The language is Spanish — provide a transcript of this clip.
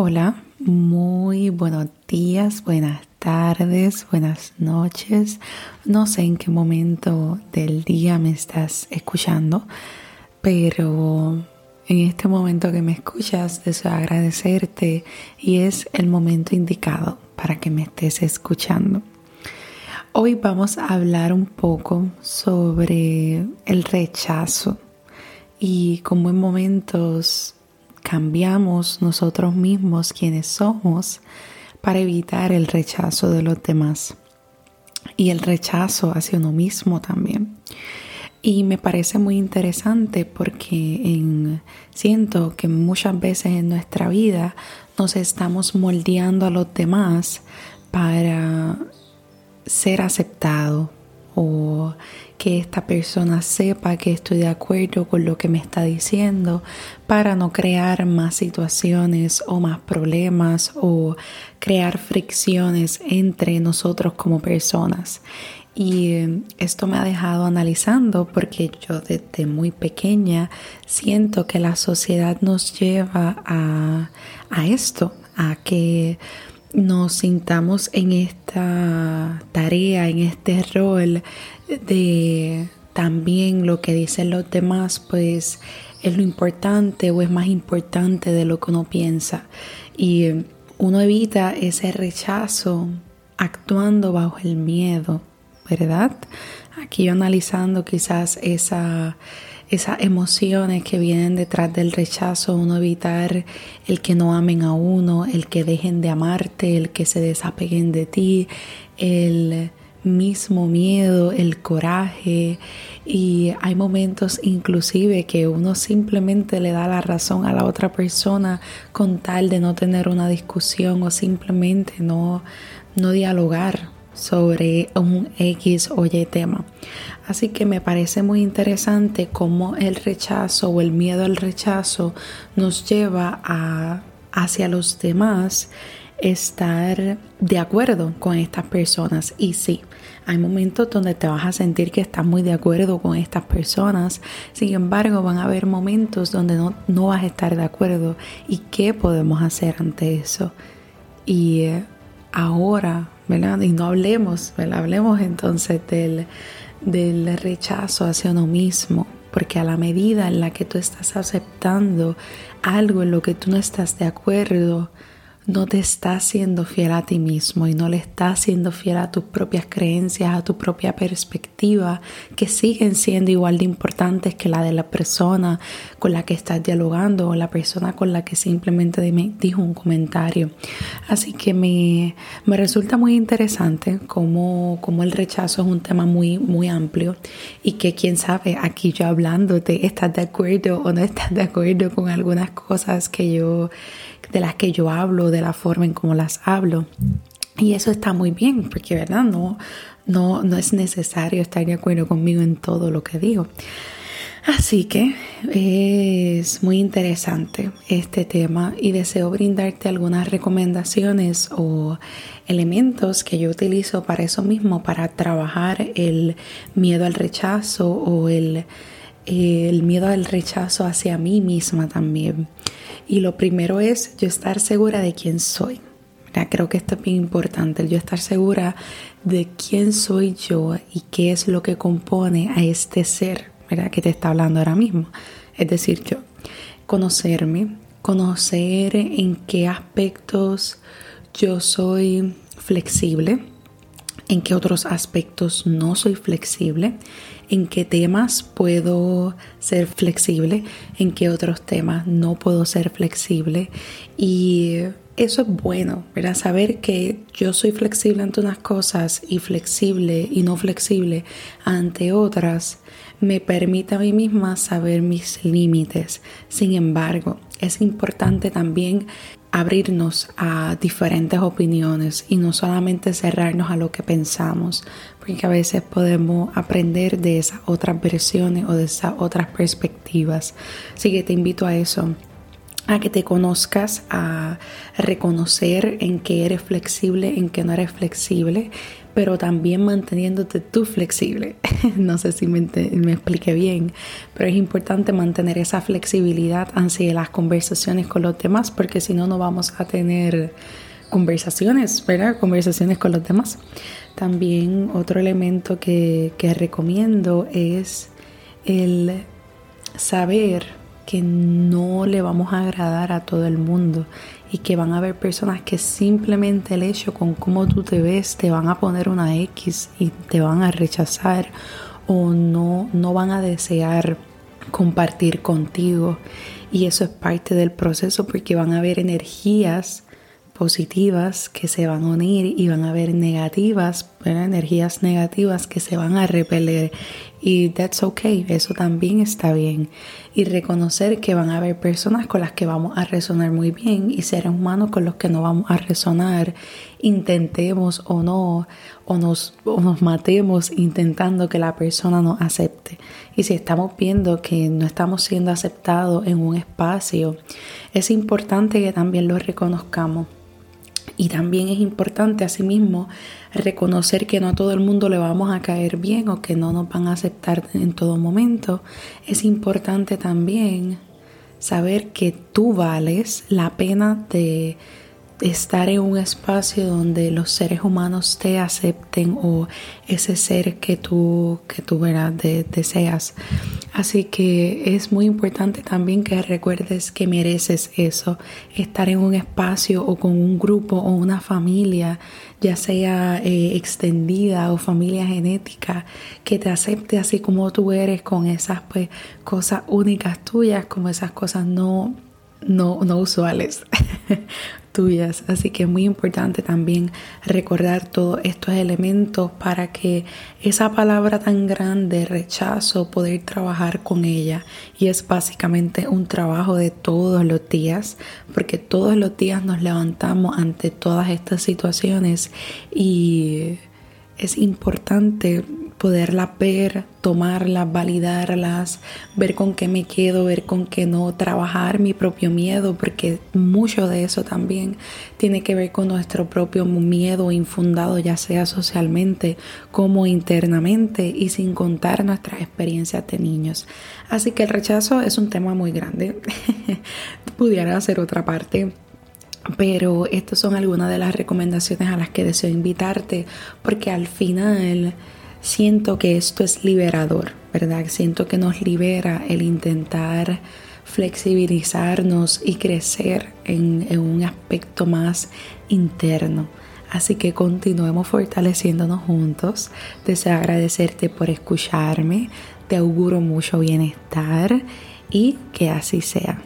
Hola, muy buenos días, buenas tardes, buenas noches. No sé en qué momento del día me estás escuchando, pero en este momento que me escuchas deseo agradecerte y es el momento indicado para que me estés escuchando. Hoy vamos a hablar un poco sobre el rechazo y cómo en momentos cambiamos nosotros mismos quienes somos para evitar el rechazo de los demás y el rechazo hacia uno mismo también. Y me parece muy interesante porque siento que muchas veces en nuestra vida nos estamos moldeando a los demás para ser aceptado o que esta persona sepa que estoy de acuerdo con lo que me está diciendo para no crear más situaciones o más problemas o crear fricciones entre nosotros como personas. Y eh, esto me ha dejado analizando porque yo desde muy pequeña siento que la sociedad nos lleva a, a esto, a que nos sintamos en esta tarea, en este rol de también lo que dicen los demás, pues es lo importante o es más importante de lo que uno piensa. Y uno evita ese rechazo actuando bajo el miedo, ¿verdad? Aquí yo analizando quizás esa esas emociones que vienen detrás del rechazo, uno evitar el que no amen a uno, el que dejen de amarte, el que se desapeguen de ti, el mismo miedo, el coraje. Y hay momentos inclusive que uno simplemente le da la razón a la otra persona con tal de no tener una discusión o simplemente no, no dialogar sobre un X o Y tema. Así que me parece muy interesante cómo el rechazo o el miedo al rechazo nos lleva a hacia los demás estar de acuerdo con estas personas. Y sí, hay momentos donde te vas a sentir que estás muy de acuerdo con estas personas. Sin embargo, van a haber momentos donde no, no vas a estar de acuerdo. ¿Y qué podemos hacer ante eso? Y eh, ahora y no hablemos, Hablemos entonces del, del rechazo hacia uno mismo, porque a la medida en la que tú estás aceptando algo en lo que tú no estás de acuerdo, no te estás siendo fiel a ti mismo y no le estás siendo fiel a tus propias creencias, a tu propia perspectiva, que siguen siendo igual de importantes que la de la persona con la que estás dialogando o la persona con la que simplemente me dijo un comentario. Así que me, me resulta muy interesante cómo, cómo, el rechazo es un tema muy, muy amplio y que quién sabe, aquí yo hablándote, estás de acuerdo o no estás de acuerdo con algunas cosas que yo de las que yo hablo, de la forma en cómo las hablo. Y eso está muy bien, porque verdad, no, no, no es necesario estar de acuerdo conmigo en todo lo que digo. Así que es muy interesante este tema y deseo brindarte algunas recomendaciones o elementos que yo utilizo para eso mismo, para trabajar el miedo al rechazo o el, el miedo al rechazo hacia mí misma también. Y lo primero es yo estar segura de quién soy. Creo que esto es bien importante, yo estar segura de quién soy yo y qué es lo que compone a este ser que te está hablando ahora mismo. Es decir, yo conocerme, conocer en qué aspectos yo soy flexible, en qué otros aspectos no soy flexible, en qué temas puedo ser flexible, en qué otros temas no puedo ser flexible. Y eso es bueno, ¿verdad? Saber que yo soy flexible ante unas cosas y flexible y no flexible ante otras me permite a mí misma saber mis límites. Sin embargo, es importante también abrirnos a diferentes opiniones y no solamente cerrarnos a lo que pensamos, porque a veces podemos aprender de esas otras versiones o de esas otras perspectivas. Así que te invito a eso, a que te conozcas, a reconocer en que eres flexible, en que no eres flexible, pero también manteniéndote tú flexible. no sé si me, me expliqué bien, pero es importante mantener esa flexibilidad hacia las conversaciones con los demás, porque si no, no vamos a tener conversaciones, ¿verdad? Conversaciones con los demás. También otro elemento que recomiendo es el saber que no le vamos a agradar a todo el mundo y que van a haber personas que simplemente el hecho con cómo tú te ves te van a poner una X y te van a rechazar o no, no van a desear compartir contigo. Y eso es parte del proceso porque van a haber energías positivas que se van a unir y van a haber negativas, energías negativas que se van a repeler y that's okay, eso también está bien. Y reconocer que van a haber personas con las que vamos a resonar muy bien y seres humanos con los que no vamos a resonar, intentemos o no, o nos, o nos matemos intentando que la persona nos acepte. Y si estamos viendo que no estamos siendo aceptados en un espacio, es importante que también lo reconozcamos y también es importante asimismo reconocer que no a todo el mundo le vamos a caer bien o que no nos van a aceptar en todo momento. Es importante también saber que tú vales la pena de estar en un espacio donde los seres humanos te acepten o ese ser que tú, que tú verás, deseas. Así que es muy importante también que recuerdes que mereces eso, estar en un espacio o con un grupo o una familia, ya sea eh, extendida o familia genética, que te acepte así como tú eres con esas pues, cosas únicas tuyas, como esas cosas no, no, no usuales. Así que es muy importante también recordar todos estos elementos para que esa palabra tan grande, rechazo, poder trabajar con ella. Y es básicamente un trabajo de todos los días, porque todos los días nos levantamos ante todas estas situaciones y es importante poderlas ver, tomarlas, validarlas, ver con qué me quedo, ver con qué no, trabajar mi propio miedo, porque mucho de eso también tiene que ver con nuestro propio miedo infundado, ya sea socialmente como internamente y sin contar nuestras experiencias de niños. Así que el rechazo es un tema muy grande. Pudiera hacer otra parte pero estas son algunas de las recomendaciones a las que deseo invitarte porque al final siento que esto es liberador, ¿verdad? Siento que nos libera el intentar flexibilizarnos y crecer en, un aspecto más interno. Así que continuemos fortaleciéndonos juntos. Deseo agradecerte por escucharme. Te auguro mucho bienestar y que así sea.